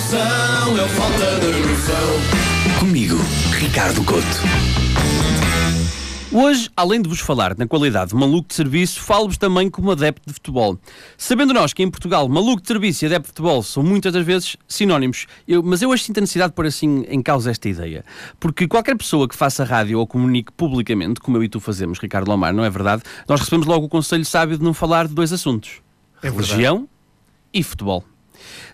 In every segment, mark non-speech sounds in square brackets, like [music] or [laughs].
noção, eu é falta de noção. Comigo, Ricardo Couto. Hoje, além de vos falar na qualidade de maluco de serviço, falo-vos também como adepto de futebol. Sabendo nós que em Portugal maluco de serviço e adepto de futebol são muitas das vezes sinónimos, eu, mas eu acho sinto a necessidade de pôr assim em causa esta ideia. Porque qualquer pessoa que faça rádio ou comunique publicamente, como eu e tu fazemos, Ricardo Lomar, não é verdade? Nós recebemos logo o conselho sábio de não falar de dois assuntos: é religião e futebol.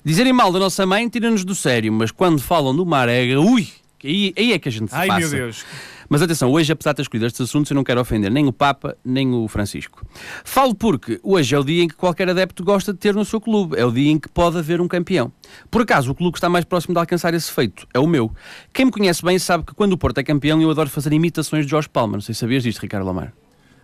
Dizerem mal da nossa mãe tira-nos do sério, mas quando falam do Marega, ui, aí, aí é que a gente se Ai passa. meu Deus. Mas atenção, hoje, apesar de ter escolhido estes assuntos, eu não quero ofender nem o Papa, nem o Francisco. Falo porque hoje é o dia em que qualquer adepto gosta de ter no seu clube. É o dia em que pode haver um campeão. Por acaso, o clube que está mais próximo de alcançar esse feito é o meu. Quem me conhece bem sabe que quando o Porto é campeão, eu adoro fazer imitações de Jorge Palma. Não sei se sabias disto, Ricardo Lamar.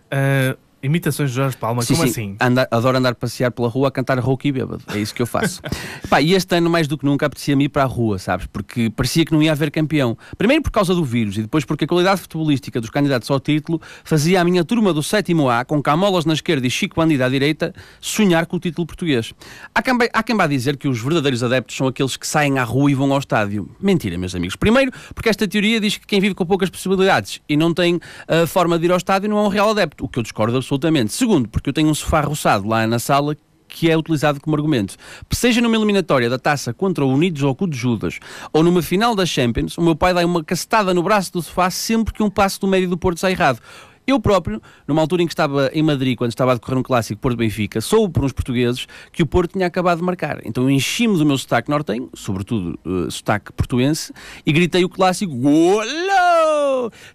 Ah, imitações de Jorge Palma, Sim, como sim. assim? Anda- adoro andar passear pela rua a cantar rouco e bêbado. É isso que eu faço. [laughs] Pá, e este ano, mais do que nunca, apetecia-me ir para a rua, sabes? Porque parecia que não ia haver campeão. Primeiro por causa do vírus e depois porque a qualidade futebolística dos candidatos ao título fazia a minha turma do sétimo A, com Camolas na esquerda e Chico Bandido à direita, sonhar com o título português. Há quem, há quem vá dizer que os verdadeiros adeptos são aqueles que saem à rua e vão ao estádio. Mentira, meus amigos. Primeiro, porque esta teoria diz que quem vive com poucas possibilidades e não tem a forma de ir ao estádio não é um real adepto, o que eu discordo absolutamente. Segundo, porque eu tenho um sofá roçado lá na sala que é utilizado como argumento. Seja numa eliminatória da taça contra o Unidos ou o de Judas, ou numa final da Champions, o meu pai dá uma cacetada no braço do sofá sempre que um passo do médio do Porto sai errado. Eu próprio, numa altura em que estava em Madrid, quando estava a decorrer um clássico Porto-Benfica, soube por uns portugueses que o Porto tinha acabado de marcar. Então enchi-me do meu sotaque nortenho, sobretudo eh, sotaque portuense, e gritei o clássico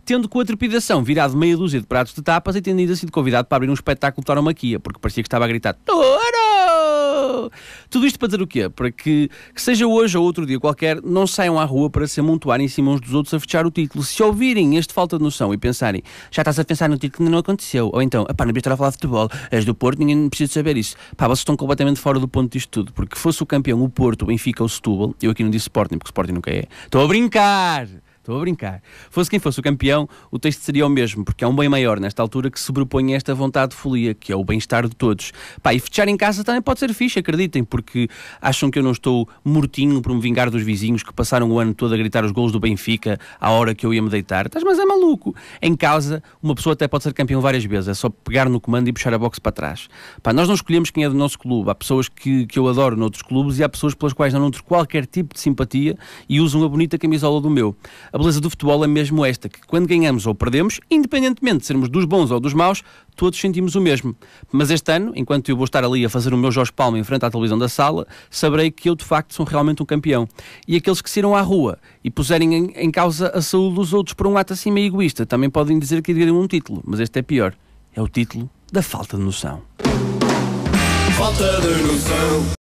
Tendo com a trepidação virado meia dúzia de pratos de tapas e tendo ainda sido convidado para abrir um espetáculo de tauromaquia, porque parecia que estava a gritar Touro! Tudo isto para dizer o quê? Para que, que seja hoje ou outro dia qualquer, não saiam à rua para se amontoarem em cima uns dos outros a fechar o título. Se ouvirem este falta de noção e pensarem, já estás a pensar no título que ainda não aconteceu, ou então, pá, não estar a falar de futebol, és do Porto, ninguém precisa saber isso. Pá, vocês estão completamente fora do ponto disto tudo, porque fosse o campeão o Porto, o Benfica ou o Setúbal, eu aqui não disse Sporting, porque Sporting nunca é, estou a brincar! Estou a brincar. Fosse quem fosse o campeão, o texto seria o mesmo, porque é um bem maior nesta altura que sobrepõe a esta vontade de folia, que é o bem-estar de todos. Pá, e fechar em casa também pode ser fixe, acreditem, porque acham que eu não estou mortinho por me vingar dos vizinhos que passaram o ano todo a gritar os golos do Benfica à hora que eu ia me deitar. Estás, mas é maluco. Em casa, uma pessoa até pode ser campeão várias vezes, é só pegar no comando e puxar a boxe para trás. Pá, nós não escolhemos quem é do nosso clube. Há pessoas que, que eu adoro noutros clubes e há pessoas pelas quais não nutro qualquer tipo de simpatia e usam a bonita camisola do meu. A beleza do futebol é mesmo esta, que quando ganhamos ou perdemos, independentemente de sermos dos bons ou dos maus, todos sentimos o mesmo. Mas este ano, enquanto eu vou estar ali a fazer o meu Jorge Palma em frente à televisão da sala, saberei que eu de facto sou realmente um campeão. E aqueles que saíram à rua e puserem em, em causa a saúde dos outros por um ato assim meio egoísta, também podem dizer que adquiriram um título. Mas este é pior. É o título da falta de noção. Falta de noção.